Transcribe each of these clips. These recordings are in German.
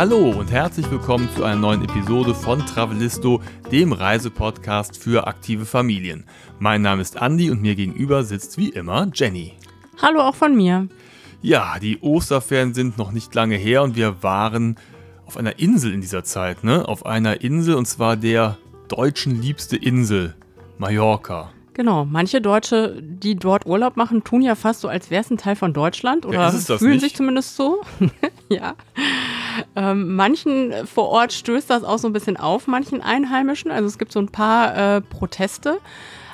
Hallo und herzlich willkommen zu einer neuen Episode von Travelisto, dem Reisepodcast für aktive Familien. Mein Name ist Andy und mir gegenüber sitzt wie immer Jenny. Hallo auch von mir. Ja, die Osterferien sind noch nicht lange her und wir waren auf einer Insel in dieser Zeit, ne? Auf einer Insel und zwar der deutschen liebste Insel, Mallorca. Genau, manche Deutsche, die dort Urlaub machen, tun ja fast so, als wäre es ein Teil von Deutschland oder ja, fühlen nicht? sich zumindest so. ja. Ähm, manchen vor Ort stößt das auch so ein bisschen auf, manchen Einheimischen. Also es gibt so ein paar äh, Proteste.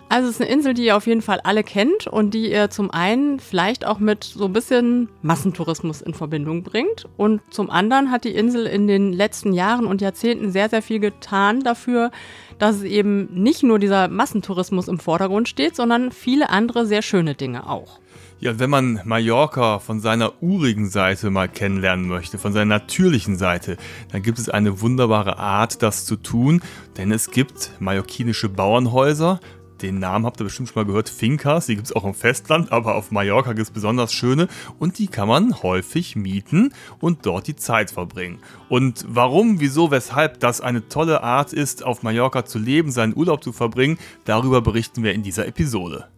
Also es ist eine Insel, die ihr auf jeden Fall alle kennt und die ihr zum einen vielleicht auch mit so ein bisschen Massentourismus in Verbindung bringt. Und zum anderen hat die Insel in den letzten Jahren und Jahrzehnten sehr, sehr viel getan dafür, dass eben nicht nur dieser Massentourismus im Vordergrund steht, sondern viele andere sehr schöne Dinge auch. Ja, wenn man Mallorca von seiner urigen Seite mal kennenlernen möchte, von seiner natürlichen Seite, dann gibt es eine wunderbare Art, das zu tun, denn es gibt mallorquinische Bauernhäuser, den Namen habt ihr bestimmt schon mal gehört, Fincas, die gibt es auch im Festland, aber auf Mallorca gibt es besonders schöne und die kann man häufig mieten und dort die Zeit verbringen. Und warum, wieso, weshalb das eine tolle Art ist, auf Mallorca zu leben, seinen Urlaub zu verbringen, darüber berichten wir in dieser Episode.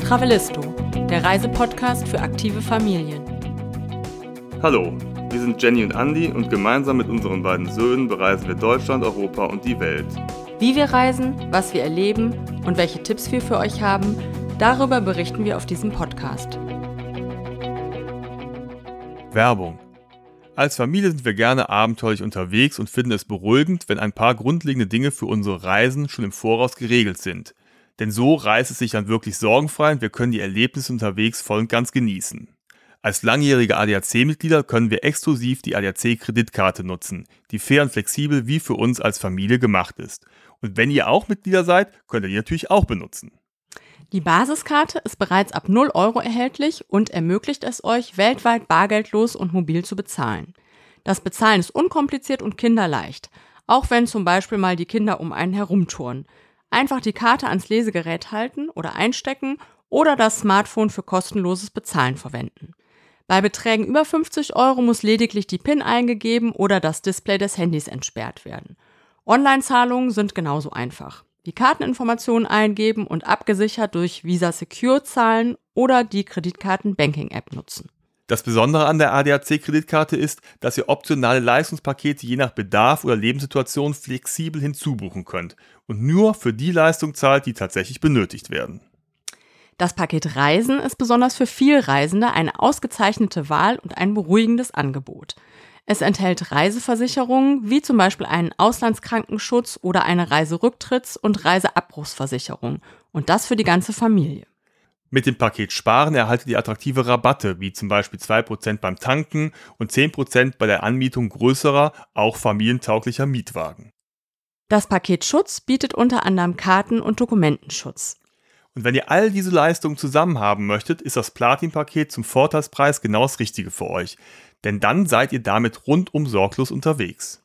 Travelisto, der Reisepodcast für aktive Familien. Hallo, wir sind Jenny und Andy und gemeinsam mit unseren beiden Söhnen bereisen wir Deutschland, Europa und die Welt. Wie wir reisen, was wir erleben und welche Tipps wir für euch haben, darüber berichten wir auf diesem Podcast. Werbung. Als Familie sind wir gerne abenteuerlich unterwegs und finden es beruhigend, wenn ein paar grundlegende Dinge für unsere Reisen schon im Voraus geregelt sind. Denn so reist es sich dann wirklich sorgenfrei und wir können die Erlebnisse unterwegs voll und ganz genießen. Als langjährige ADAC-Mitglieder können wir exklusiv die ADAC-Kreditkarte nutzen, die fair und flexibel wie für uns als Familie gemacht ist. Und wenn ihr auch Mitglieder seid, könnt ihr die natürlich auch benutzen. Die Basiskarte ist bereits ab 0 Euro erhältlich und ermöglicht es euch, weltweit bargeldlos und mobil zu bezahlen. Das Bezahlen ist unkompliziert und kinderleicht, auch wenn zum Beispiel mal die Kinder um einen herumtouren. Einfach die Karte ans Lesegerät halten oder einstecken oder das Smartphone für kostenloses Bezahlen verwenden. Bei Beträgen über 50 Euro muss lediglich die PIN eingegeben oder das Display des Handys entsperrt werden. Online-Zahlungen sind genauso einfach. Die Karteninformationen eingeben und abgesichert durch Visa Secure zahlen oder die Kreditkarten-Banking-App nutzen. Das Besondere an der ADAC-Kreditkarte ist, dass ihr optionale Leistungspakete je nach Bedarf oder Lebenssituation flexibel hinzubuchen könnt und nur für die Leistung zahlt, die tatsächlich benötigt werden. Das Paket Reisen ist besonders für Vielreisende eine ausgezeichnete Wahl und ein beruhigendes Angebot. Es enthält Reiseversicherungen wie zum Beispiel einen Auslandskrankenschutz oder eine Reiserücktritts- und Reiseabbruchsversicherung und das für die ganze Familie. Mit dem Paket Sparen erhaltet ihr attraktive Rabatte, wie zum Beispiel 2% beim Tanken und 10% bei der Anmietung größerer, auch familientauglicher Mietwagen. Das Paket Schutz bietet unter anderem Karten- und Dokumentenschutz. Und wenn ihr all diese Leistungen zusammen haben möchtet, ist das Platin-Paket zum Vorteilspreis genau das Richtige für euch. Denn dann seid ihr damit rundum sorglos unterwegs.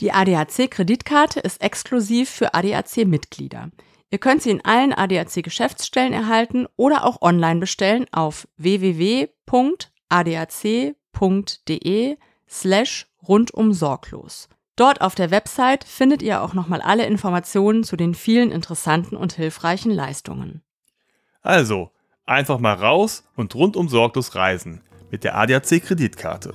Die ADAC-Kreditkarte ist exklusiv für ADAC-Mitglieder. Ihr könnt sie in allen ADAC-Geschäftsstellen erhalten oder auch online bestellen auf www.adac.de slash rundum sorglos. Dort auf der Website findet ihr auch nochmal alle Informationen zu den vielen interessanten und hilfreichen Leistungen. Also, einfach mal raus und rundum sorglos reisen mit der ADAC Kreditkarte.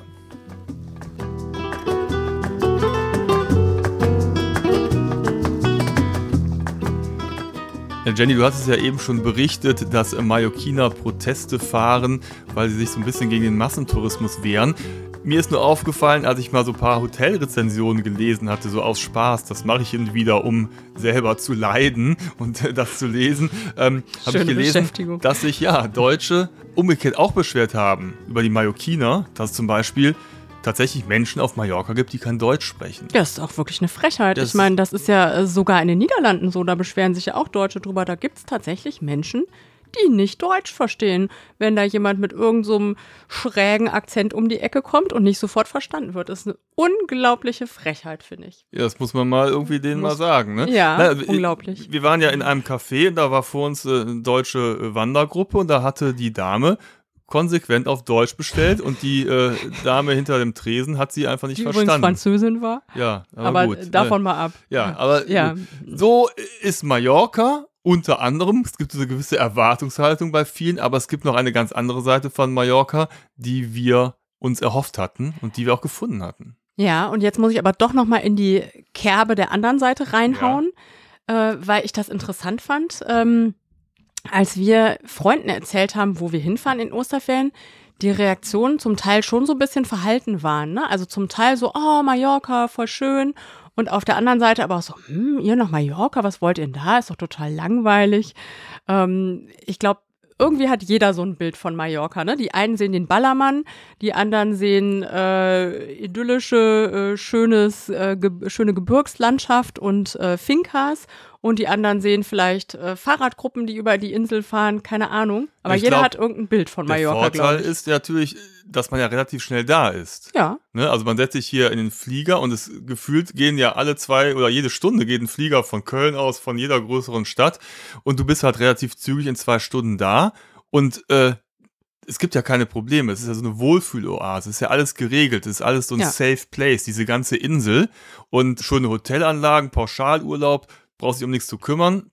Jenny, du hast es ja eben schon berichtet, dass Mallorquiner Proteste fahren, weil sie sich so ein bisschen gegen den Massentourismus wehren. Mir ist nur aufgefallen, als ich mal so ein paar Hotelrezensionen gelesen hatte, so aus Spaß, das mache ich hin wieder, um selber zu leiden und das zu lesen, ähm, habe ich gelesen, dass sich ja Deutsche umgekehrt auch beschwert haben über die Mallorquiner, dass zum Beispiel tatsächlich Menschen auf Mallorca gibt, die kein Deutsch sprechen. Das ist auch wirklich eine Frechheit. Das ich meine, das ist ja sogar in den Niederlanden so, da beschweren sich ja auch Deutsche drüber. Da gibt es tatsächlich Menschen, die nicht Deutsch verstehen, wenn da jemand mit irgendeinem so schrägen Akzent um die Ecke kommt und nicht sofort verstanden wird. Das ist eine unglaubliche Frechheit, finde ich. Ja, das muss man mal irgendwie denen muss, mal sagen. Ne? Ja, Na, unglaublich. Wir waren ja in einem Café, da war vor uns äh, eine deutsche Wandergruppe und da hatte die Dame konsequent auf Deutsch bestellt und die äh, Dame hinter dem Tresen hat sie einfach nicht die verstanden. Die Französin war. Ja, aber, aber gut. davon mal ab. Ja, aber ja. so ist Mallorca unter anderem. Es gibt eine gewisse Erwartungshaltung bei vielen, aber es gibt noch eine ganz andere Seite von Mallorca, die wir uns erhofft hatten und die wir auch gefunden hatten. Ja, und jetzt muss ich aber doch noch mal in die Kerbe der anderen Seite reinhauen, ja. äh, weil ich das interessant fand. Ähm, als wir Freunden erzählt haben, wo wir hinfahren in Osterferien, die Reaktionen zum Teil schon so ein bisschen verhalten waren. Ne? Also zum Teil so, oh, Mallorca, voll schön. Und auf der anderen Seite aber auch so, hm, ihr nach Mallorca, was wollt ihr denn da? Ist doch total langweilig. Ähm, ich glaube, irgendwie hat jeder so ein Bild von Mallorca. Ne? Die einen sehen den Ballermann, die anderen sehen äh, idyllische, äh, schönes, äh, ge schöne Gebirgslandschaft und äh, Finkas und die anderen sehen vielleicht äh, Fahrradgruppen, die über die Insel fahren, keine Ahnung. Aber ich jeder glaub, hat irgendein Bild von Mallorca. Der Vorteil ist natürlich, dass man ja relativ schnell da ist. Ja. Ne? Also man setzt sich hier in den Flieger und es gefühlt gehen ja alle zwei oder jede Stunde geht ein Flieger von Köln aus, von jeder größeren Stadt und du bist halt relativ zügig in zwei Stunden da und äh, es gibt ja keine Probleme. Es ist ja so eine Wohlfühloase. Es ist ja alles geregelt. Es ist alles so ein ja. Safe Place, diese ganze Insel. Und schöne Hotelanlagen, Pauschalurlaub, brauchst dich um nichts zu kümmern.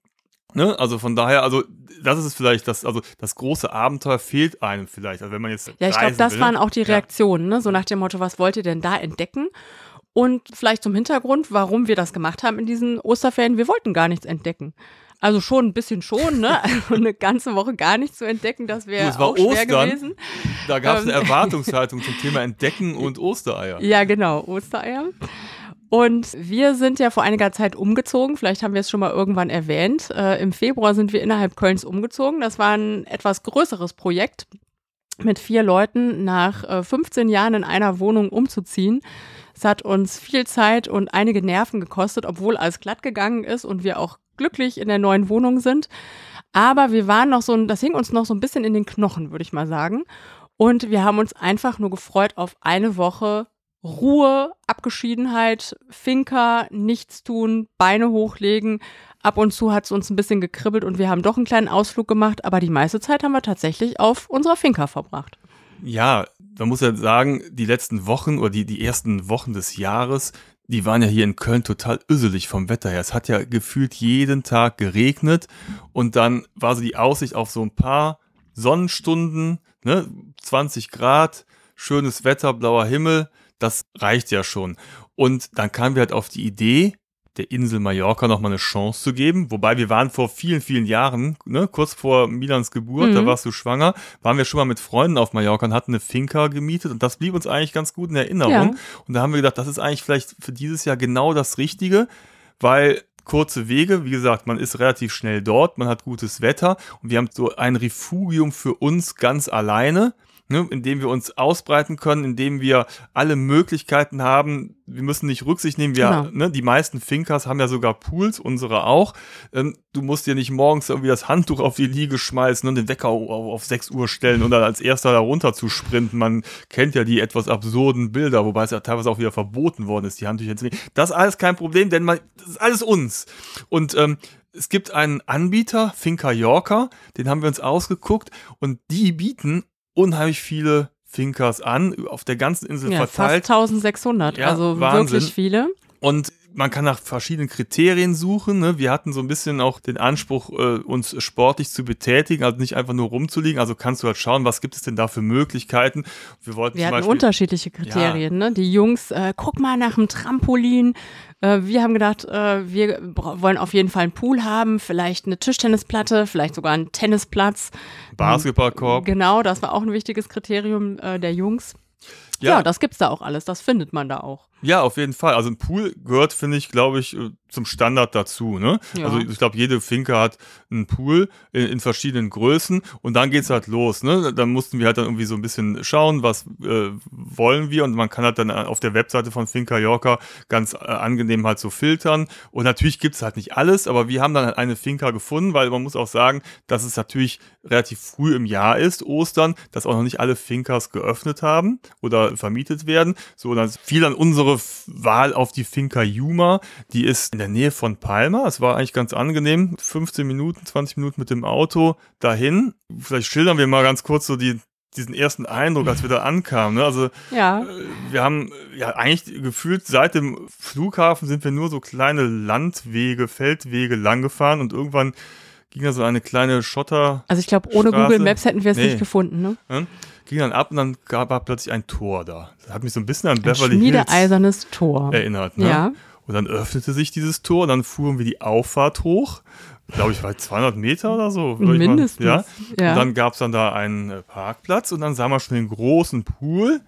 Ne? Also von daher, also das ist es vielleicht, das, also das große Abenteuer fehlt einem vielleicht. Also wenn man jetzt. Ja, ich glaube, das will. waren auch die Reaktionen, ja. ne? So nach dem Motto, was wollt ihr denn da entdecken? Und vielleicht zum Hintergrund, warum wir das gemacht haben in diesen Osterferien, wir wollten gar nichts entdecken. Also schon ein bisschen schon, ne? Also eine ganze Woche gar nichts zu entdecken, das wäre auch schwer Ostern. gewesen. Da gab es eine ähm. Erwartungshaltung zum Thema Entdecken und Ostereier. Ja, genau, Ostereier. Und wir sind ja vor einiger Zeit umgezogen. Vielleicht haben wir es schon mal irgendwann erwähnt. Äh, Im Februar sind wir innerhalb Kölns umgezogen. Das war ein etwas größeres Projekt, mit vier Leuten nach äh, 15 Jahren in einer Wohnung umzuziehen. Es hat uns viel Zeit und einige Nerven gekostet, obwohl alles glatt gegangen ist und wir auch glücklich in der neuen Wohnung sind. Aber wir waren noch so, das hing uns noch so ein bisschen in den Knochen, würde ich mal sagen. Und wir haben uns einfach nur gefreut auf eine Woche Ruhe, Abgeschiedenheit, Finker, nichts tun, Beine hochlegen. Ab und zu hat es uns ein bisschen gekribbelt und wir haben doch einen kleinen Ausflug gemacht, aber die meiste Zeit haben wir tatsächlich auf unserer Finca verbracht. Ja, man muss ja sagen, die letzten Wochen oder die, die ersten Wochen des Jahres, die waren ja hier in Köln total üsselig vom Wetter her. Es hat ja gefühlt jeden Tag geregnet und dann war so die Aussicht auf so ein paar Sonnenstunden, ne, 20 Grad, schönes Wetter, blauer Himmel das reicht ja schon. Und dann kamen wir halt auf die Idee, der Insel Mallorca nochmal eine Chance zu geben. Wobei wir waren vor vielen, vielen Jahren, ne, kurz vor Milans Geburt, mhm. da warst du schwanger, waren wir schon mal mit Freunden auf Mallorca und hatten eine Finca gemietet und das blieb uns eigentlich ganz gut in Erinnerung. Ja. Und da haben wir gedacht, das ist eigentlich vielleicht für dieses Jahr genau das Richtige, weil kurze Wege, wie gesagt, man ist relativ schnell dort, man hat gutes Wetter und wir haben so ein Refugium für uns ganz alleine ne, indem wir uns ausbreiten können, indem wir alle Möglichkeiten haben. Wir müssen nicht Rücksicht nehmen. Wir, genau. ne, die meisten Finkers haben ja sogar Pools, unsere auch. Ähm, du musst dir nicht morgens irgendwie das Handtuch auf die Liege schmeißen und den Wecker auf, auf 6 Uhr stellen und dann als erster da runter zu sprinten. Man kennt ja die etwas absurden Bilder, wobei es ja teilweise auch wieder verboten worden ist, die Handtücher zu nehmen. Das ist alles kein Problem, denn man, das ist alles uns. Und ähm, es gibt einen Anbieter, Finca Yorker, den haben wir uns ausgeguckt und die bieten unheimlich viele Finkers an, auf der ganzen Insel ja, verteilt. Fast 1600, ja, also Wahnsinn. wirklich viele. Und man kann nach verschiedenen Kriterien suchen. Ne? Wir hatten so ein bisschen auch den Anspruch, äh, uns sportlich zu betätigen, also nicht einfach nur rumzuliegen. Also kannst du halt schauen, was gibt es denn da für Möglichkeiten. Wir, wollten wir hatten Beispiel, unterschiedliche Kriterien. Ja. Ne? Die Jungs, äh, guck mal nach dem Trampolin. Äh, wir haben gedacht, äh, wir wollen auf jeden Fall einen Pool haben, vielleicht eine Tischtennisplatte, vielleicht sogar einen Tennisplatz. Basketballkorb. Genau, das war auch ein wichtiges Kriterium äh, der Jungs. Ja. ja, das gibt's da auch alles, das findet man da auch. Ja, auf jeden Fall. Also ein Pool gehört, finde ich, glaube ich, äh, zum Standard dazu. Ne? Ja. Also ich glaube, jede Finke hat einen Pool in, in verschiedenen Größen und dann geht's halt los. Ne? Dann mussten wir halt dann irgendwie so ein bisschen schauen, was äh, wollen wir und man kann halt dann auf der Webseite von Finca Yorker ganz äh, angenehm halt so filtern und natürlich gibt's halt nicht alles, aber wir haben dann halt eine Finca gefunden, weil man muss auch sagen, dass es natürlich relativ früh im Jahr ist, Ostern, dass auch noch nicht alle Fincas geöffnet haben oder vermietet werden. So, dann fiel dann unsere Wahl auf die Finca Yuma, die ist in der Nähe von Palma. Es war eigentlich ganz angenehm. 15 Minuten, 20 Minuten mit dem Auto dahin. Vielleicht schildern wir mal ganz kurz so die, diesen ersten Eindruck, als wir da ankamen. Ne? Also Ja. äh, wir haben ja eigentlich gefühlt seit dem Flughafen sind wir nur so kleine Landwege, Feldwege lang gefahren und irgendwann ging da so eine kleine Schotter, Also ich glaube, ohne. Google Maps hätten wir es Nee. nicht gefunden. Ne? ne? Ging dann ab und dann gab war plötzlich ein Tor da. Das hat mich so ein bisschen an Ein Beverly Hills Tor. erinnert. Ne? Ja. Und dann öffnete sich dieses Tor und dann fuhren wir die Auffahrt hoch. Glaube ich, bei 200 Meter oder so. ich mal- Mindestens. ja. Ja. Und dann gab es dann da einen äh, Parkplatz und dann sah man schon den großen Pool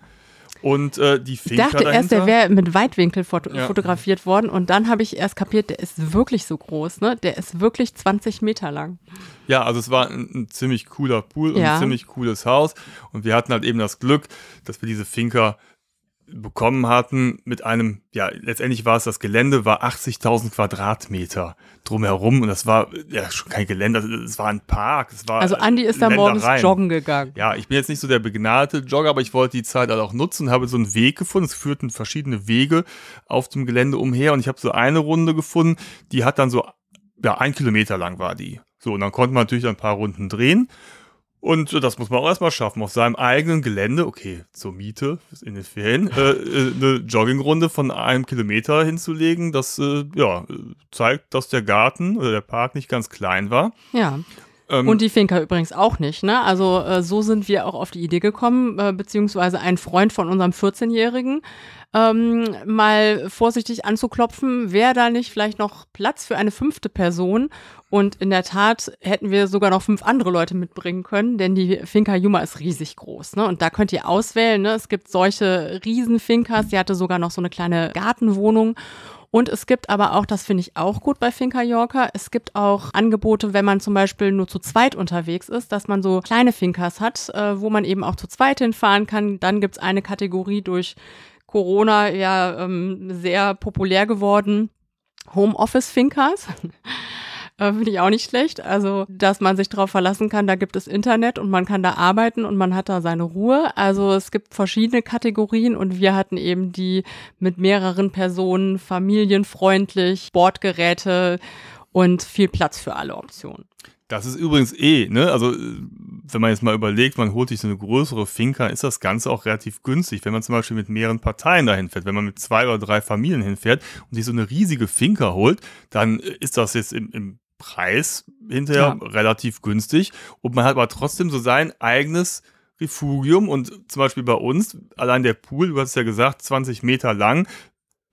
und äh, die Ich Finca dachte dahinter. erst, der wäre mit Weitwinkel foto Ja. fotografiert worden und dann habe ich erst kapiert, der ist wirklich so groß, ne? Der ist wirklich 20 Meter lang. Ja, also es war ein, ein ziemlich cooler Pool und Ja. ein ziemlich cooles Haus. Und wir hatten halt eben das Glück, dass wir diese Finca bekommen hatten mit einem, ja, letztendlich war es das Gelände, war 80.000 Quadratmeter drumherum und das war ja schon kein Gelände, es war ein Park, es war Also Andi ist da morgens joggen gegangen. Ja, ich bin jetzt nicht so der begnadete Jogger, aber ich wollte die Zeit halt auch nutzen, habe so einen Weg gefunden. Es führten verschiedene Wege auf dem Gelände umher und ich habe so eine Runde gefunden, die hat dann so, ja, ein Kilometer lang war die. So, und dann konnte man natürlich ein paar Runden drehen. Und das muss man auch erstmal schaffen, auf seinem eigenen Gelände, okay, zur Miete in den Ferien, äh, eine Joggingrunde von einem Kilometer hinzulegen, das äh, ja, zeigt, dass der Garten oder der Park nicht ganz klein war. Ja. Ähm, Und die Finca übrigens auch nicht, ne? Also äh, so sind wir auch auf die Idee gekommen, äh, beziehungsweise ein Freund von unserem 14-Jährigen, ähm, mal vorsichtig anzuklopfen, wäre da nicht vielleicht noch Platz für eine fünfte Person? Und in der Tat hätten wir sogar noch fünf andere Leute mitbringen können, denn die Finca Yuma ist riesig groß, ne? Und da könnt ihr auswählen, ne? Es gibt solche Riesenfinkas, die hatte sogar noch so eine kleine Gartenwohnung. Und es gibt aber auch, das finde ich auch gut bei Finca Yorker, es gibt auch Angebote, wenn man zum Beispiel nur zu zweit unterwegs ist, dass man so kleine Finkas hat, äh, wo man eben auch zu zweit hinfahren kann. Dann gibt's eine Kategorie durch Corona ja ähm, sehr populär geworden. Homeoffice-Finkas. Äh, Finde ich auch nicht schlecht. Also, dass man sich darauf verlassen kann, da gibt es Internet und man kann da arbeiten und man hat da seine Ruhe. Also es gibt verschiedene Kategorien und wir hatten eben die mit mehreren Personen, familienfreundlich, Sportgeräte und viel Platz für alle Optionen. Das ist übrigens eh, ne? Also, wenn man jetzt mal überlegt, man holt sich so eine größere Finca, ist das Ganze auch relativ günstig. Wenn man zum Beispiel mit mehreren Parteien dahin fährt, wenn man mit zwei oder drei Familien hinfährt und sich so eine riesige Finca holt, dann ist das jetzt im, im Preis hinterher relativ günstig. Und man hat aber trotzdem so sein eigenes Refugium. Und zum Beispiel bei uns, allein der Pool, du hast ja gesagt, 20 Meter lang,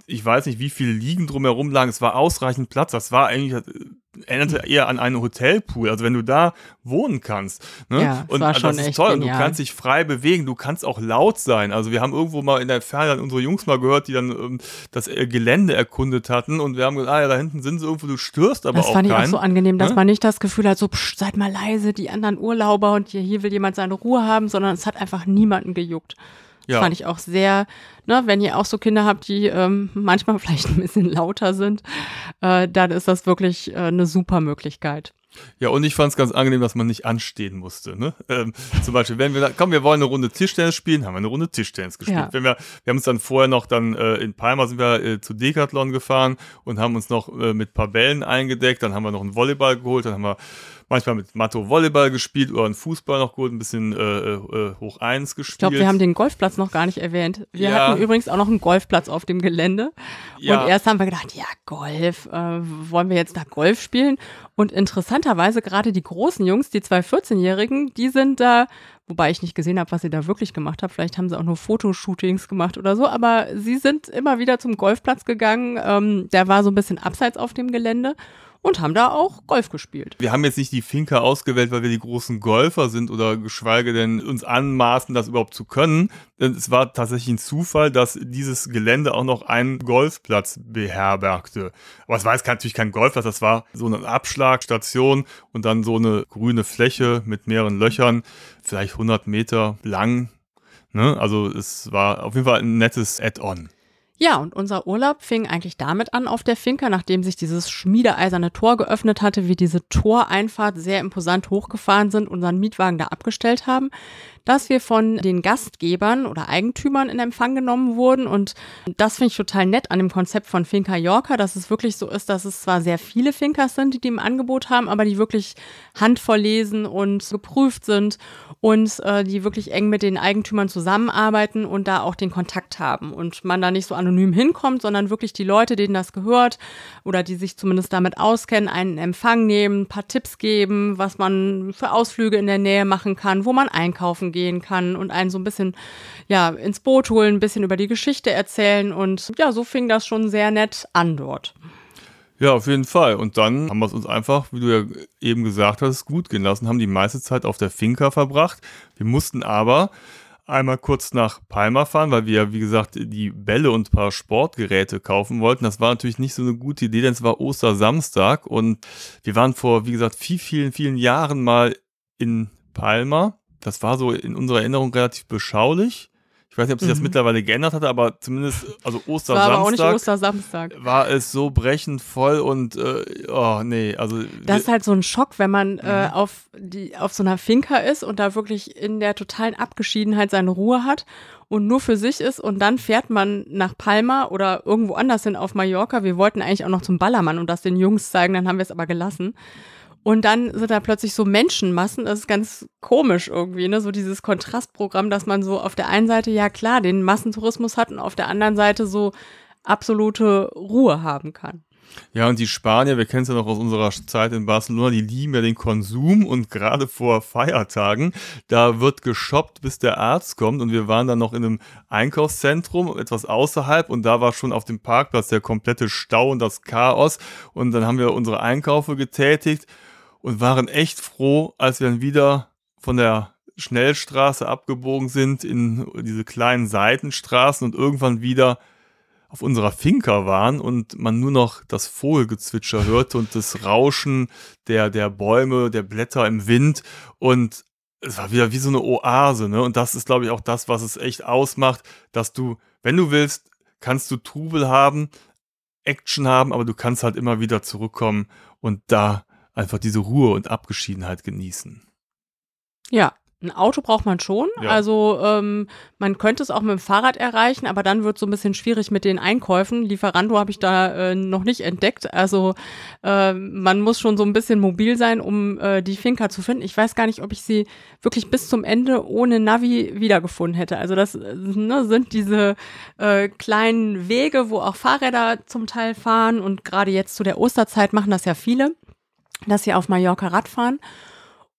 ich weiß nicht, wie viele Liegen drumherum lagen. Es war ausreichend Platz. Das war eigentlich, äh, erinnerte eher an einen Hotelpool. Also wenn du da wohnen kannst. Ne? Ja, das und war also schon das ist echt toll. Und du genial. kannst dich frei bewegen. Du kannst auch laut sein. Also wir haben irgendwo mal in der Ferne unsere Jungs mal gehört, die dann ähm, das äh, Gelände erkundet hatten. Und wir haben gesagt, ah ja, da hinten sind sie irgendwo, du störst aber Das auch fand ich keinen. auch so angenehm, dass ne? man nicht das Gefühl hat, so, psch, seid mal leise, die anderen Urlauber und hier, hier will jemand seine Ruhe haben, sondern es hat einfach niemanden gejuckt. Das Ja. fand ich auch sehr, ne, wenn ihr auch so Kinder habt, die ähm, manchmal vielleicht ein bisschen lauter sind, äh, dann ist das wirklich äh, eine super Möglichkeit. Ja, und ich fand es ganz angenehm, dass man nicht anstehen musste. Ne? Ähm, zum Beispiel, wenn wir, da, komm, wir wollen eine Runde Tischtennis spielen, haben wir eine Runde Tischtennis gespielt. Ja. Wenn wir, wir haben uns dann vorher noch dann äh, in Palma sind wir äh, zu Decathlon gefahren und haben uns noch äh, mit ein paar Bällen eingedeckt. Dann haben wir noch einen Volleyball geholt, dann haben wir manchmal mit Matto Volleyball gespielt oder einen Fußball noch geholt, ein bisschen äh, äh, hoch eins gespielt. Ich glaube, wir haben den Golfplatz noch gar nicht erwähnt. Wir Ja. hatten übrigens auch noch einen Golfplatz auf dem Gelände. Ja. Und erst haben wir gedacht, ja, Golf, äh, wollen wir jetzt da Golf spielen? Und interessanterweise gerade die großen Jungs, die zwei 14-Jährigen, die sind da wobei ich nicht gesehen habe, was sie da wirklich gemacht haben. Vielleicht haben sie auch nur Fotoshootings gemacht oder so, aber sie sind immer wieder zum Golfplatz gegangen. Ähm, der war so ein bisschen abseits auf dem Gelände und haben da auch Golf gespielt. Wir haben jetzt nicht die Finca ausgewählt, weil wir die großen Golfer sind oder geschweige denn uns anmaßen, das überhaupt zu können. Es war tatsächlich ein Zufall, dass dieses Gelände auch noch einen Golfplatz beherbergte. Aber es war jetzt natürlich kein Golfplatz, das war so eine Abschlagstation und dann so eine grüne Fläche mit mehreren Löchern, vielleicht 100 Meter lang. Ne? Also es war auf jeden Fall ein nettes Add-on. Ja, und unser Urlaub fing eigentlich damit an auf der Finca, nachdem sich dieses schmiedeeiserne Tor geöffnet hatte, wir diese Toreinfahrt sehr imposant hochgefahren sind, unseren Mietwagen da abgestellt haben, dass wir von den Gastgebern oder Eigentümern in Empfang genommen wurden. Und das finde ich total nett an dem Konzept von Finca Yorker, dass es wirklich so ist, dass es zwar sehr viele Fincas sind, die die im Angebot haben, aber die wirklich handvoll lesen und geprüft sind und äh, die wirklich eng mit den Eigentümern zusammenarbeiten und da auch den Kontakt haben und man da nicht so anonym hinkommt, sondern wirklich die Leute, denen das gehört oder die sich zumindest damit auskennen, einen Empfang nehmen, ein paar Tipps geben, was man für Ausflüge in der Nähe machen kann, wo man einkaufen gehen kann und einen so ein bisschen ja ins Boot holen, ein bisschen über die Geschichte erzählen und ja, so fing das schon sehr nett an dort. Ja, auf jeden Fall. Und dann haben wir es uns einfach, wie du ja eben gesagt hast, gut gehen lassen, haben die meiste Zeit auf der Finca verbracht. Wir mussten aber einmal kurz nach Palma fahren, weil wir, wie gesagt, die Bälle und ein paar Sportgeräte kaufen wollten. Das war natürlich nicht so eine gute Idee, denn es war Ostersamstag und wir waren vor, wie gesagt, viel, vielen, vielen Jahren mal in Palma das war so in unserer Erinnerung relativ beschaulich. Ich weiß nicht, ob sich das mhm. mittlerweile geändert hatte, aber zumindest, also Ostersamstag. War aber auch nicht Ostersamstag. War es so brechend voll und, äh, oh, nee, also. Das ist halt so ein Schock, wenn man äh, mhm. auf, die, auf so einer Finca ist und da wirklich in der totalen Abgeschiedenheit seine Ruhe hat und nur für sich ist und dann fährt man nach Palma oder irgendwo anders hin auf Mallorca. Wir wollten eigentlich auch noch zum Ballermann und das den Jungs zeigen, dann haben wir es aber gelassen. Und dann sind da plötzlich so Menschenmassen. Das ist ganz komisch irgendwie, ne? So dieses Kontrastprogramm, dass man so auf der einen Seite ja klar den Massentourismus hat und auf der anderen Seite so absolute Ruhe haben kann. Ja, und die Spanier, wir kennen es ja noch aus unserer Zeit in Barcelona, die lieben ja den Konsum und gerade vor Feiertagen, da wird geshoppt, bis der Arzt kommt und wir waren dann noch in einem Einkaufszentrum, etwas außerhalb und da war schon auf dem Parkplatz der komplette Stau und das Chaos und dann haben wir unsere Einkäufe getätigt und waren echt froh, als wir dann wieder von der Schnellstraße abgebogen sind in diese kleinen Seitenstraßen und irgendwann wieder auf unserer Finca waren und man nur noch das Vogelgezwitscher hörte und das Rauschen der, der Bäume, der Blätter im Wind und es war wieder wie so eine Oase, ne? Und das ist, glaube ich, auch das, was es echt ausmacht, dass du, wenn du willst, kannst du Trubel haben, Action haben, aber du kannst halt immer wieder zurückkommen und da einfach diese Ruhe und Abgeschiedenheit genießen. Ja, ein Auto braucht man schon. Ja. Also ähm, man könnte es auch mit dem Fahrrad erreichen, aber dann wird es so ein bisschen schwierig mit den Einkäufen. Lieferando habe ich da äh, noch nicht entdeckt. Also äh, man muss schon so ein bisschen mobil sein, um äh, die Finca zu finden. Ich weiß gar nicht, ob ich sie wirklich bis zum Ende ohne Navi wiedergefunden hätte. Also das ne, sind diese äh, kleinen Wege, wo auch Fahrräder zum Teil fahren und gerade jetzt zu der Osterzeit machen das ja viele dass sie auf Mallorca Radfahren.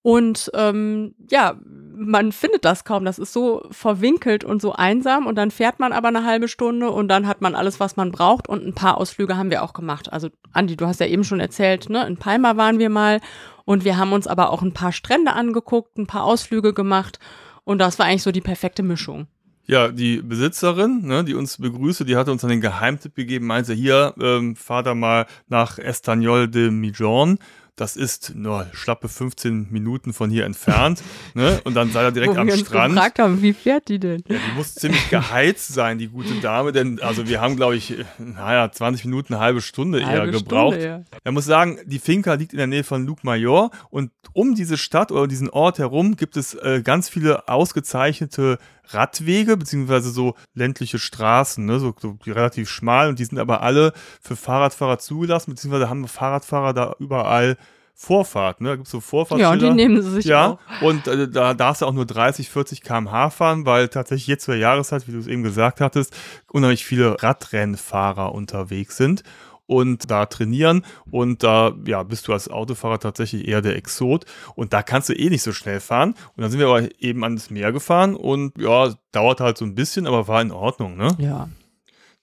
Und ähm, ja, man findet das kaum. Das ist so verwinkelt und so einsam. Und dann fährt man aber eine halbe Stunde und dann hat man alles, was man braucht. Und ein paar Ausflüge haben wir auch gemacht. Also, Andi, du hast ja eben schon erzählt, ne? In Palma waren wir mal. Und wir haben uns aber auch ein paar Strände angeguckt, ein paar Ausflüge gemacht. Und das war eigentlich so die perfekte Mischung. Ja, die Besitzerin, ne, die uns begrüßte, die hatte uns dann den Geheimtipp gegeben, meinte, hier, ähm, fahr da mal nach Estanyol de Mijon das ist nur schlappe 15 Minuten von hier entfernt. ne? Und dann sei er direkt Wo am wir Strand. Uns gefragt haben, wie fährt die denn? Ja, die muss ziemlich geheizt sein, die gute Dame, denn also wir haben, glaube ich, naja, 20 Minuten, eine halbe Stunde halbe eher gebraucht. Stunde, ja. Er muss sagen, die Finca liegt in der Nähe von Lugmajor und um diese Stadt oder diesen Ort herum gibt es äh, ganz viele ausgezeichnete Radwege, beziehungsweise so ländliche Straßen, ne, so, so relativ schmal und die sind aber alle für Fahrradfahrer zugelassen, beziehungsweise haben Fahrradfahrer da überall Vorfahrt, ne? Da gibt es so Vorfahrtschilder. Ja, und die nehmen sie sich ja, auch. Und äh, da darfst du auch nur 30, 40 km/h fahren, weil tatsächlich jetzt zur Jahreszeit, wie du es eben gesagt hattest, unheimlich viele Radrennfahrer unterwegs sind. Und da trainieren. Und da ja, bist du als Autofahrer tatsächlich eher der Exot. Und da kannst du eh nicht so schnell fahren. Und dann sind wir aber eben ans Meer gefahren und ja, dauert halt so ein bisschen, aber war in Ordnung, ne? Ja.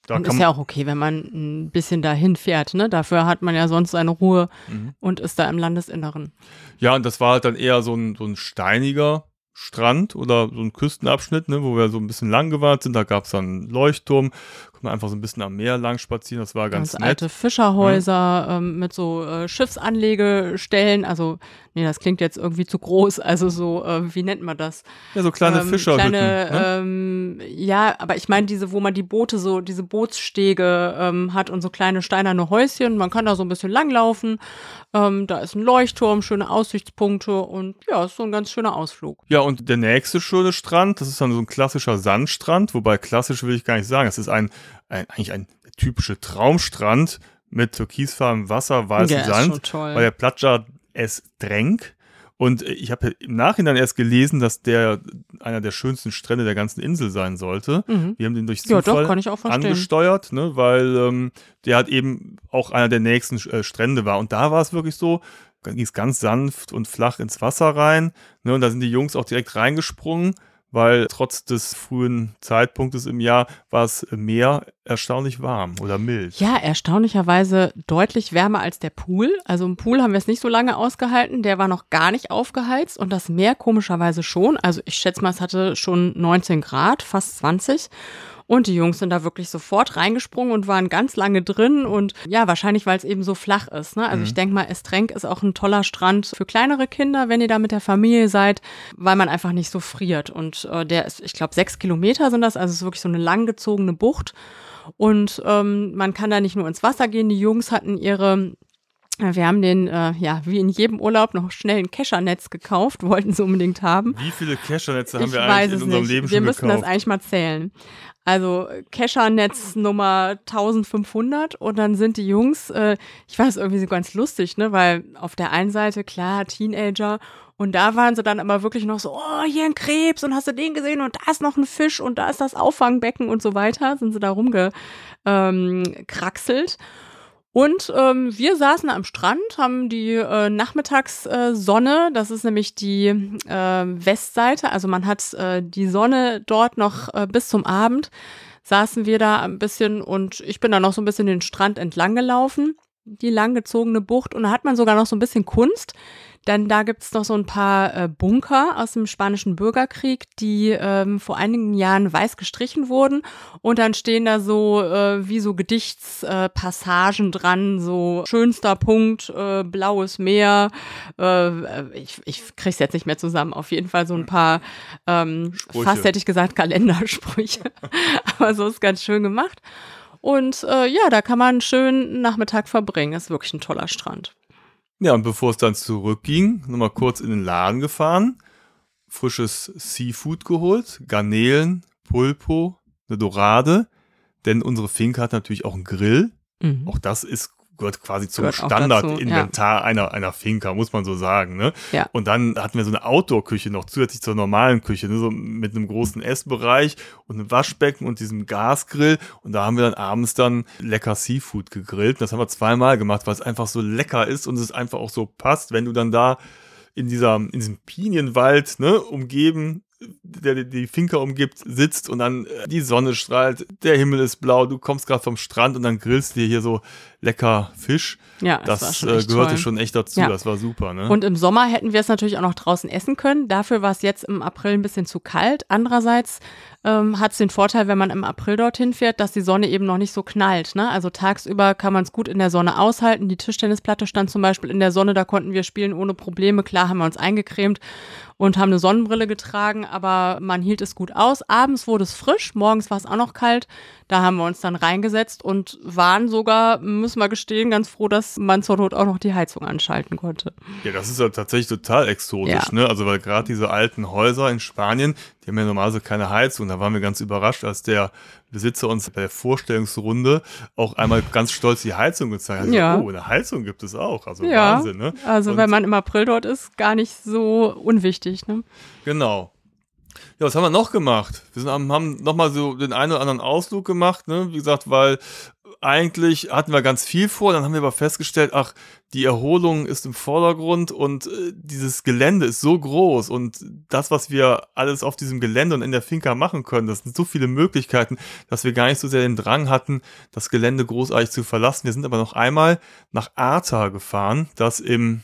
Da und ist ja auch okay, wenn man ein bisschen dahin fährt, ne? Dafür hat man ja sonst seine Ruhe mhm. und ist da im Landesinneren. Ja, und das war halt dann eher so ein, so ein steiniger Strand oder so ein Küstenabschnitt, ne, wo wir so ein bisschen lang gewahrt sind. Da gab es dann einen Leuchtturm, konnte man einfach so ein bisschen am Meer lang spazieren. Das war ganz, ganz nett. alte Fischerhäuser mhm. ähm, mit so äh, Schiffsanlegestellen. Also, nee, das klingt jetzt irgendwie zu groß. Also so, äh, wie nennt man das? Ja, so kleine ähm, Fischerhütten. Kleine, ne? ähm, ja, aber ich meine diese, wo man die Boote so, diese Bootsstege ähm, hat und so kleine steinerne Häuschen. Man kann da so ein bisschen langlaufen. Ähm, da ist ein Leuchtturm, schöne Aussichtspunkte und ja, ist so ein ganz schöner Ausflug. Ja, und der nächste schöne Strand, das ist dann so ein klassischer Sandstrand, wobei klassisch will ich gar nicht sagen. Es ist ein, ein eigentlich ein typischer Traumstrand mit türkisfarbenem Wasser, weißem ja, Sand, weil der Platscher es drängt. Und ich habe im Nachhinein erst gelesen, dass der einer der schönsten Strände der ganzen Insel sein sollte. Mhm. Wir haben den durch Zufall ja, doch, angesteuert, ne, weil ähm, der halt eben auch einer der nächsten äh, Strände war. Und da war es wirklich so, ging es ganz sanft und flach ins Wasser rein. Ne, und da sind die Jungs auch direkt reingesprungen weil trotz des frühen Zeitpunktes im Jahr war es Meer erstaunlich warm oder mild. Ja, erstaunlicherweise deutlich wärmer als der Pool. Also im Pool haben wir es nicht so lange ausgehalten. Der war noch gar nicht aufgeheizt und das Meer komischerweise schon. Also ich schätze mal, es hatte schon 19 Grad, fast 20. Und die Jungs sind da wirklich sofort reingesprungen und waren ganz lange drin. Und ja, wahrscheinlich, weil es eben so flach ist. Ne? Also mhm. ich denke mal, Estrenk ist auch ein toller Strand für kleinere Kinder, wenn ihr da mit der Familie seid, weil man einfach nicht so friert. Und äh, der ist, ich glaube, sechs Kilometer sind das. Also es ist wirklich so eine langgezogene Bucht. Und ähm, man kann da nicht nur ins Wasser gehen. Die Jungs hatten ihre wir haben den, äh, ja, wie in jedem Urlaub noch schnell ein Cachernetz gekauft, wollten sie unbedingt haben. Wie viele Cachernetze haben ich wir eigentlich in unserem nicht. Leben wir schon gekauft? Wir müssen das eigentlich mal zählen. Also Cachernetz Nummer 1500 und dann sind die Jungs, äh, ich weiß irgendwie so ganz lustig, ne, weil auf der einen Seite klar Teenager und da waren sie dann aber wirklich noch so, oh, hier ein Krebs und hast du den gesehen und da ist noch ein Fisch und da ist das Auffangbecken und so weiter, sind sie da rumgekraxelt. Ähm, und ähm, wir saßen am Strand, haben die äh, Nachmittagssonne, äh, das ist nämlich die äh, Westseite, also man hat äh, die Sonne dort noch äh, bis zum Abend, saßen wir da ein bisschen und ich bin dann noch so ein bisschen den Strand entlang gelaufen, die langgezogene Bucht und da hat man sogar noch so ein bisschen Kunst. Dann da gibt's noch so ein paar äh, Bunker aus dem Spanischen Bürgerkrieg, die ähm, vor einigen Jahren weiß gestrichen wurden. Und dann stehen da so äh, wie so Gedichtspassagen äh, dran, so schönster Punkt, äh, blaues Meer. Äh, ich, ich krieg's jetzt nicht mehr zusammen. Auf jeden Fall so ein paar, ähm, fast hätte ich gesagt, Kalendersprüche. Aber so ist ganz schön gemacht. Und äh, ja, da kann man einen schönen Nachmittag verbringen. Ist wirklich ein toller Strand. Ja, und bevor es dann zurückging, nochmal kurz in den Laden gefahren, frisches Seafood geholt, Garnelen, Pulpo, eine Dorade, denn unsere Finke hat natürlich auch einen Grill. Mhm. Auch das ist gehört quasi zum Standardinventar ja. einer, einer Finca, muss man so sagen. Ne? Ja. Und dann hatten wir so eine Outdoor-Küche noch zusätzlich zur normalen Küche, ne? so mit einem großen Essbereich und einem Waschbecken und diesem Gasgrill. Und da haben wir dann abends dann lecker Seafood gegrillt. Das haben wir zweimal gemacht, weil es einfach so lecker ist und es einfach auch so passt, wenn du dann da in dieser, in diesem Pinienwald, ne, umgeben der die Finca umgibt, sitzt und dann äh, die Sonne strahlt, der Himmel ist blau, du kommst gerade vom Strand und dann grillst dir hier so lecker Fisch. Ja, das, das äh, gehörte toll. schon echt dazu, ja. das war super. Ne? Und im Sommer hätten wir es natürlich auch noch draußen essen können. Dafür war es jetzt im April ein bisschen zu kalt. Andererseits ähm, hat es den Vorteil, wenn man im April dorthin fährt, dass die Sonne eben noch nicht so knallt. Ne? Also tagsüber kann man es gut in der Sonne aushalten. Die Tischtennisplatte stand zum Beispiel in der Sonne, da konnten wir spielen ohne Probleme. Klar haben wir uns eingecremt und haben eine Sonnenbrille getragen, aber man hielt es gut aus. Abends wurde es frisch, morgens war es auch noch kalt. Da haben wir uns dann reingesetzt und waren sogar, müssen wir gestehen, ganz froh, dass man zur Not auch noch die Heizung anschalten konnte. Ja, das ist ja tatsächlich total exotisch, ja. ne? Also weil gerade diese alten Häuser in Spanien, die haben ja normalerweise keine Heizung. Da waren wir ganz überrascht, als der Besitzer uns bei der Vorstellungsrunde auch einmal ganz stolz die Heizung gezeigt hat. Ja. Oh, eine Heizung gibt es auch. Also ja. Wahnsinn, ne? Also Und wenn man im April dort ist, gar nicht so unwichtig, ne? Genau. Ja, was haben wir noch gemacht? Wir sind, haben nochmal so den einen oder anderen Ausflug gemacht, ne? Wie gesagt, weil eigentlich hatten wir ganz viel vor, dann haben wir aber festgestellt, ach, die Erholung ist im Vordergrund und äh, dieses Gelände ist so groß und das, was wir alles auf diesem Gelände und in der Finca machen können, das sind so viele Möglichkeiten, dass wir gar nicht so sehr den Drang hatten, das Gelände großartig zu verlassen. Wir sind aber noch einmal nach Arta gefahren, das im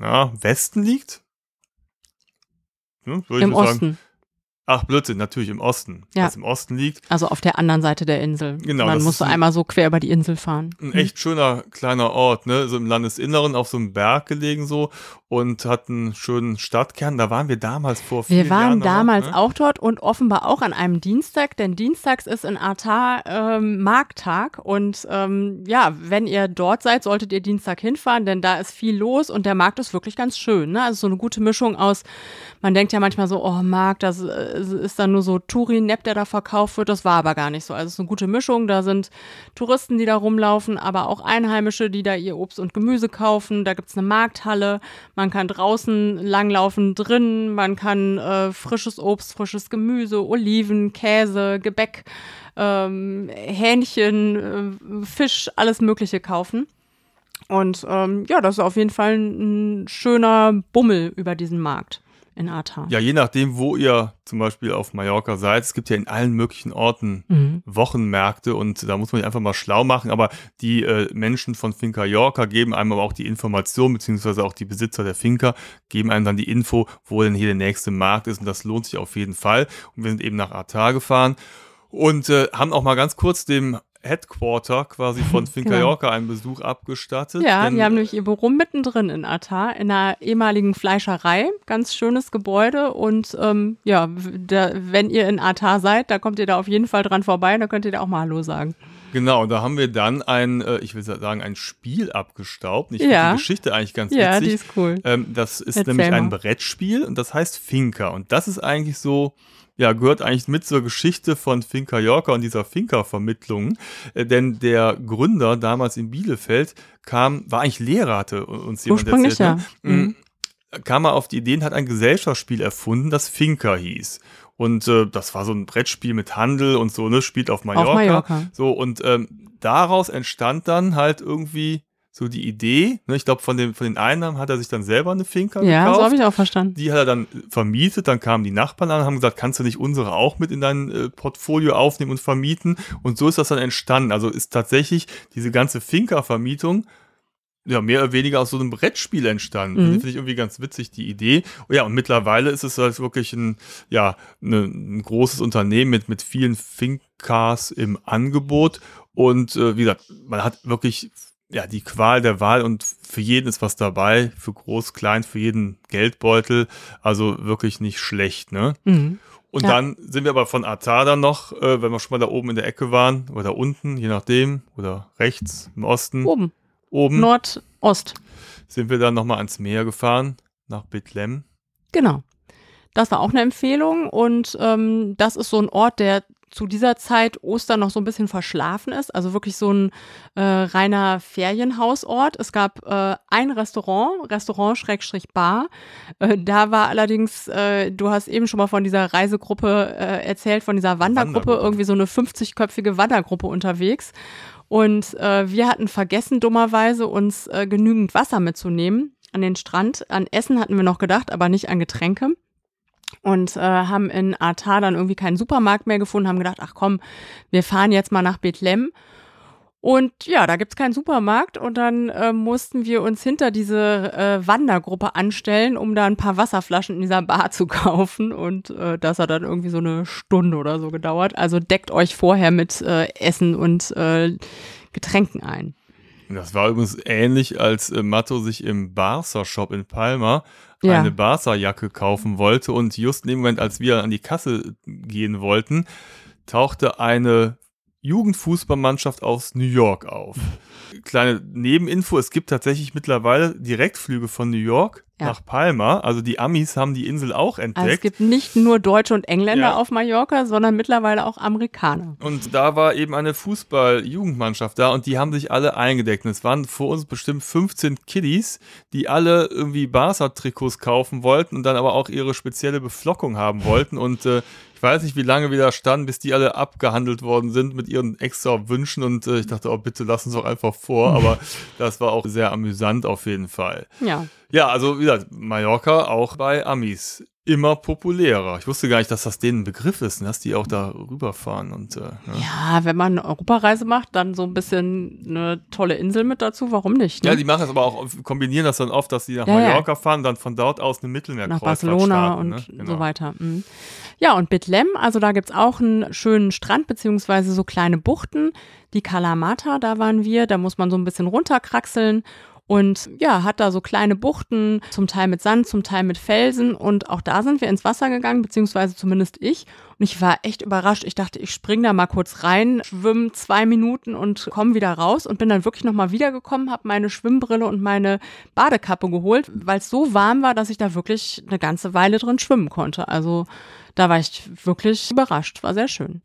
ja, Westen liegt. Hm, Im Osten. Sagen. Ach, Blödsinn, natürlich im Osten, ja. was im Osten liegt. Also auf der anderen Seite der Insel. Genau. Man muss so einmal so quer über die Insel fahren. Ein echt schöner kleiner Ort, ne? So im Landesinneren auf so einem Berg gelegen so und hat einen schönen Stadtkern. Da waren wir damals vor vielen Jahren. Wir waren Jahren damals noch, ne? auch dort und offenbar auch an einem Dienstag, denn dienstags ist in Artar ähm, Markttag und ähm, ja, wenn ihr dort seid, solltet ihr Dienstag hinfahren, denn da ist viel los und der Markt ist wirklich ganz schön. Ne? Also so eine gute Mischung aus, man denkt ja manchmal so, oh Markt, das äh, ist dann nur so Turin-Nepp, der da verkauft wird. Das war aber gar nicht so. Also es ist eine gute Mischung. Da sind Touristen, die da rumlaufen, aber auch Einheimische, die da ihr Obst und Gemüse kaufen. Da gibt es eine Markthalle. Man kann draußen langlaufen, drin. Man kann äh, frisches Obst, frisches Gemüse, Oliven, Käse, Gebäck, ähm, Hähnchen, äh, Fisch, alles Mögliche kaufen. Und ähm, ja, das ist auf jeden Fall ein schöner Bummel über diesen Markt in Aartal. Ja, je nachdem, wo ihr zum Beispiel auf Mallorca seid. Es gibt ja in allen möglichen Orten mhm. Wochenmärkte und da muss man sich einfach mal schlau machen. Aber die äh, Menschen von Finca Yorca geben einem aber auch die Information, beziehungsweise auch die Besitzer der Finca geben einem dann die Info, wo denn hier der nächste Markt ist und das lohnt sich auf jeden Fall. Und wir sind eben nach Aartal gefahren und äh, haben auch mal ganz kurz dem Headquarter quasi von Finca genau. Einen Besuch abgestattet. Ja, die haben nämlich ihr Büro mittendrin in Atar, in einer ehemaligen Fleischerei. Ganz schönes Gebäude. Und ähm, ja, da, wenn ihr in Atar seid, da kommt ihr da auf jeden Fall dran vorbei. Da könnt ihr da auch mal Hallo sagen. Genau, da haben wir dann ein, äh, ich will sagen, ein Spiel abgestaubt. Ich finde ja. die Geschichte eigentlich ganz witzig. Ja, die ist cool. Ähm, das ist Erzähl nämlich mal. ein Brettspiel und das heißt Finca. Und das ist eigentlich so ja, gehört eigentlich mit zur Geschichte von Finca Yorker und dieser Finca-Vermittlung. Äh, denn der Gründer damals in Bielefeld kam, war eigentlich Lehrer, hatte uns jemand erzählt. Ja. Ne? Mhm. mhm. Kam er auf die Idee und hat ein Gesellschaftsspiel erfunden, das Finca hieß. Und äh, das war so ein Brettspiel mit Handel und so, ne, spielt auf Mallorca. Auf Mallorca. So, und ähm, daraus entstand dann halt irgendwie so die Idee. Ne, ich glaube, von, den, von den Einnahmen hat er sich dann selber eine Finca ja, gekauft. Ja, so habe ich auch verstanden. Die hat er dann vermietet. Dann kamen die Nachbarn an und haben gesagt, kannst du nicht unsere auch mit in dein äh, Portfolio aufnehmen und vermieten? Und so ist das dann entstanden. Also ist tatsächlich diese ganze Finca-Vermietung ja, mehr oder weniger aus so einem Brettspiel entstanden. Mhm. Finde ich irgendwie ganz witzig, die Idee. Ja, und mittlerweile ist es halt wirklich ein, ja, ne, ein großes Unternehmen mit, mit vielen Fincas im Angebot. Und äh, wie gesagt, man hat wirklich ja, die Qual der Wahl und für jeden ist was dabei, für groß, klein, für jeden Geldbeutel, also wirklich nicht schlecht, ne? Mhm. Und ja. dann sind wir aber von Atada noch, äh, wenn wir schon mal da oben in der Ecke waren, oder da unten, je nachdem, oder rechts, im Osten. Oben. Oben. Nordost. Sind wir dann nochmal ans Meer gefahren, nach Bethlehem. Genau. Das war auch eine Empfehlung und ähm, das ist so ein Ort, der zu dieser Zeit Ostern noch so ein bisschen verschlafen ist, also wirklich so ein äh, reiner Ferienhausort. Es gab äh, ein Restaurant, Restaurant Schrägstrich Bar. Äh, da war allerdings, äh, du hast eben schon mal von dieser Reisegruppe äh, erzählt, von dieser Wandergruppe, Wandergruppe. irgendwie so eine 50-köpfige Wandergruppe unterwegs. Und äh, wir hatten vergessen, dummerweise, uns äh, genügend Wasser mitzunehmen an den Strand. An Essen hatten wir noch gedacht, aber nicht an Getränke und äh, haben in Atar dann irgendwie keinen Supermarkt mehr gefunden, haben gedacht, ach komm, wir fahren jetzt mal nach Bethlehem. Und ja, da gibt's keinen Supermarkt und dann äh, mussten wir uns hinter diese äh, Wandergruppe anstellen, um da ein paar Wasserflaschen in dieser Bar zu kaufen. Und äh, das hat dann irgendwie so eine Stunde oder so gedauert. Also deckt euch vorher mit äh, Essen und äh, Getränken ein. Das war übrigens ähnlich, als äh, Matto sich im Barca-Shop in Palma ja. eine Barca-Jacke kaufen wollte und just in dem Moment, als wir an die Kasse gehen wollten, tauchte eine Jugendfußballmannschaft aus New York auf. Kleine Nebeninfo, es gibt tatsächlich mittlerweile Direktflüge von New York ja. nach Palma. Also die Amis haben die Insel auch entdeckt. Also es gibt nicht nur Deutsche und Engländer ja. auf Mallorca, sondern mittlerweile auch Amerikaner. Und da war eben eine Fußball-Jugendmannschaft da und die haben sich alle eingedeckt. Und es waren vor uns bestimmt 15 Kiddies, die alle irgendwie Barca-Trikots kaufen wollten und dann aber auch ihre spezielle Beflockung haben wollten. Und äh, Ich weiß nicht, wie lange wir da standen, bis die alle abgehandelt worden sind mit ihren extra Wünschen und äh, ich dachte, oh, bitte lass uns doch einfach vor, aber das war auch sehr amüsant auf jeden Fall. Ja. Ja, also wie gesagt, Mallorca auch bei Amis immer populärer. Ich wusste gar nicht, dass das denen ein Begriff ist, und dass die auch da rüberfahren und äh, ne? Ja, wenn man eine Europareise macht, dann so ein bisschen eine tolle Insel mit dazu, warum nicht? Ne? Ja, die machen das aber auch, kombinieren das dann oft, dass sie nach Ja, ja. Mallorca fahren, dann von dort aus eine nach Mittelmeerkreuzfahrt Barcelona starten, und ne? Genau. so weiter. Mhm. Ja, und Bitlem, also da gibt's auch einen schönen Strand, beziehungsweise so kleine Buchten. Die Kalamata, da waren wir, da muss man so ein bisschen runterkraxeln. Und ja, hat da so kleine Buchten, zum Teil mit Sand, zum Teil mit Felsen. Und auch da sind wir ins Wasser gegangen, beziehungsweise zumindest ich. Und ich war echt überrascht. Ich dachte, ich spring da mal kurz rein, schwimme zwei Minuten und komme wieder raus. Und bin dann wirklich nochmal wiedergekommen, habe meine Schwimmbrille und meine Badekappe geholt, weil es so warm war, dass ich da wirklich eine ganze Weile drin schwimmen konnte. Also da war ich wirklich überrascht. War sehr schön.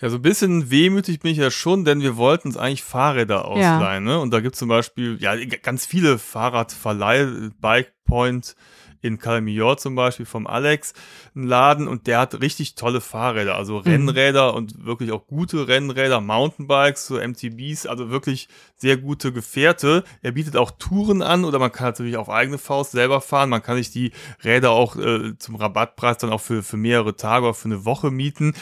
Ja, so ein bisschen wehmütig bin ich ja schon, denn wir wollten uns eigentlich Fahrräder ausleihen. Ne? Und da gibt es zum Beispiel ja ganz viele Fahrradverleih, Bike Point in Calamillor zum Beispiel vom Alex, einen Laden und der hat richtig tolle Fahrräder, also Rennräder und wirklich auch gute Rennräder, Mountainbikes, so MTBs, also wirklich sehr gute Gefährte. Er bietet auch Touren an oder man kann natürlich auf eigene Faust selber fahren. Man kann sich die Räder auch äh, zum Rabattpreis dann auch für, für mehrere Tage oder für eine Woche mieten.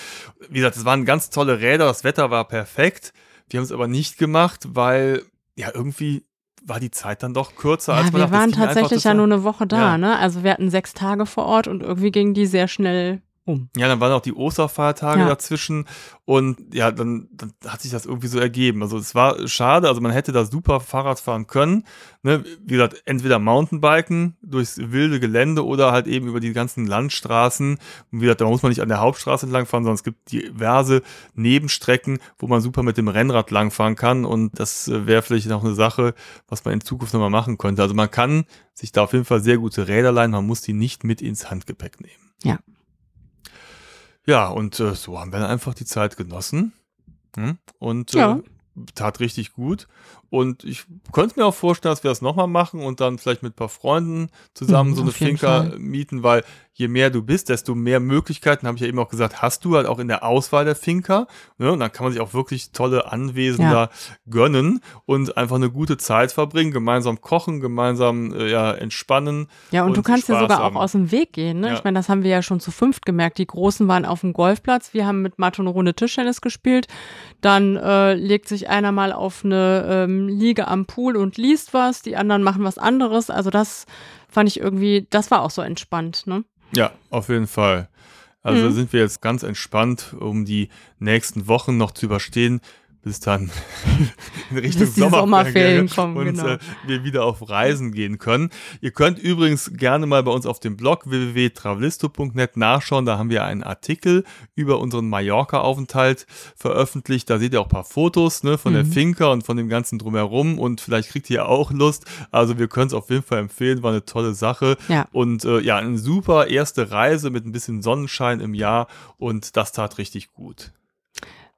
Wie gesagt, es waren ganz tolle Räder, das Wetter war perfekt. Wir haben es aber nicht gemacht, weil ja irgendwie war die Zeit dann doch kürzer, als Ja, man wir dachte. Es waren tatsächlich ja nur eine Woche da, Ja. ne? Also wir hatten sechs Tage vor Ort und irgendwie ging die sehr schnell um. Ja, dann waren auch die Osterfeiertage Ja. dazwischen und ja, dann, dann hat sich das irgendwie so ergeben. Also es war schade, also man hätte da super Fahrrad fahren können. Ne? Wie gesagt, entweder Mountainbiken durchs wilde Gelände oder halt eben über die ganzen Landstraßen. Und wie gesagt, da muss man nicht an der Hauptstraße entlang fahren, sondern es gibt diverse Nebenstrecken, wo man super mit dem Rennrad langfahren kann. Und das äh, wäre vielleicht noch eine Sache, was man in Zukunft nochmal machen könnte. Also man kann sich da auf jeden Fall sehr gute Räder leihen, man muss die nicht mit ins Handgepäck nehmen. Ja. Ja, und äh, so haben wir dann einfach die Zeit genossen. Hm? Und äh, Ja. tat richtig gut. Und ich könnte mir auch vorstellen, dass wir das nochmal machen und dann vielleicht mit ein paar Freunden zusammen Mhm, so eine Finca Fall. mieten, weil je mehr du bist, desto mehr Möglichkeiten, habe ich ja eben auch gesagt, hast du halt auch in der Auswahl der Finca. Ne? Und dann kann man sich auch wirklich tolle Anwesen Ja. da gönnen und einfach eine gute Zeit verbringen, gemeinsam kochen, gemeinsam äh, ja, entspannen. Ja, und, du Und kannst ja Spaß sogar haben. auch aus dem Weg gehen. Ne? Ja. Ich meine, das haben wir ja schon zu fünft gemerkt. Die Großen waren auf dem Golfplatz, wir haben mit Mathe eine Runde Tischtennis gespielt. Dann äh, legt sich einer mal auf eine ähm, Liege am Pool und liest was, die anderen machen was anderes. Also das fand ich irgendwie, das war auch so entspannt. Ne? Ja, auf jeden Fall. Also Mhm. sind wir jetzt ganz entspannt, um die nächsten Wochen noch zu überstehen, bis dann in Richtung Bis Sommerferien Sommerferien kommen, und genau. äh, wir wieder auf Reisen gehen können. Ihr könnt übrigens gerne mal bei uns auf dem Blog www.travelisto.net nachschauen. Da haben wir einen Artikel über unseren Mallorca-Aufenthalt veröffentlicht. Da seht ihr auch ein paar Fotos ne, von der Mhm. Finca und von dem ganzen drumherum und vielleicht kriegt ihr auch Lust. Also wir können es auf jeden Fall empfehlen, war eine tolle Sache. Ja. Und äh, ja, eine super erste Reise mit ein bisschen Sonnenschein im Jahr und das tat richtig gut.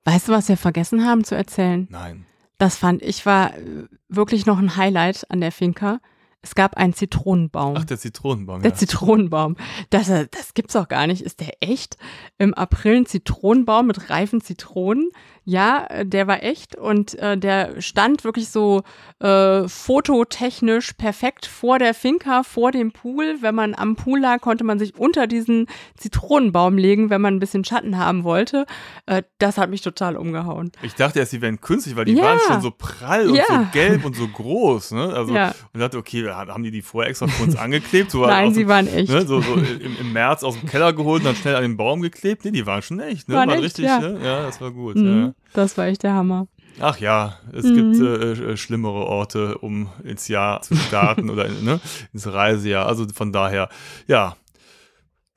Weißt du, was wir vergessen haben zu erzählen? Nein. Das fand ich war äh, wirklich noch ein Highlight an der Finca. Es gab einen Zitronenbaum. Ach, der Zitronenbaum. Der ja. Zitronenbaum. Das, äh, das gibt's doch gar nicht. Ist der echt? Im April ein Zitronenbaum mit reifen Zitronen. Ja, äh, der war echt und äh, der stand wirklich so äh, fototechnisch perfekt vor der Finca, vor dem Pool. Wenn man am Pool lag, konnte man sich unter diesen Zitronenbaum legen, wenn man ein bisschen Schatten haben wollte. Äh, das hat mich total umgehauen. ich dachte erst, die wären künstlich, weil die Ja. waren schon so prall und Ja. so gelb und so groß. Ne? Also, Ja. Und dachte, okay, haben die die vorher extra für uns angeklebt? So Nein, sie dem- waren echt. Ne, so, so im, im März aus dem Keller geholt und dann schnell an den Baum geklebt. Nee, die waren schon echt. Ne? Waren echt, richtig, ja. Ne? ja, das war gut. Mhm, Ja. Das war echt der Hammer. Ach ja, es Mhm. gibt äh, äh, schlimmere Orte, um ins Jahr zu starten oder in, ne, ins Reisejahr. Also von daher, ja.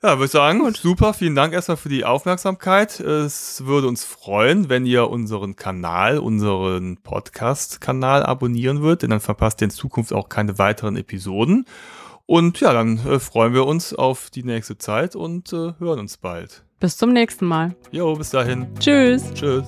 Ja, würde ich sagen, super. Vielen Dank erstmal für die Aufmerksamkeit. Es würde uns freuen, wenn ihr unseren Kanal, unseren Podcast-Kanal abonnieren würdet, denn dann verpasst ihr in Zukunft auch keine weiteren Episoden. Und ja, dann äh, freuen wir uns auf die nächste Zeit und äh, hören uns bald. Bis zum nächsten Mal. Jo, bis dahin. Tschüss. Tschüss.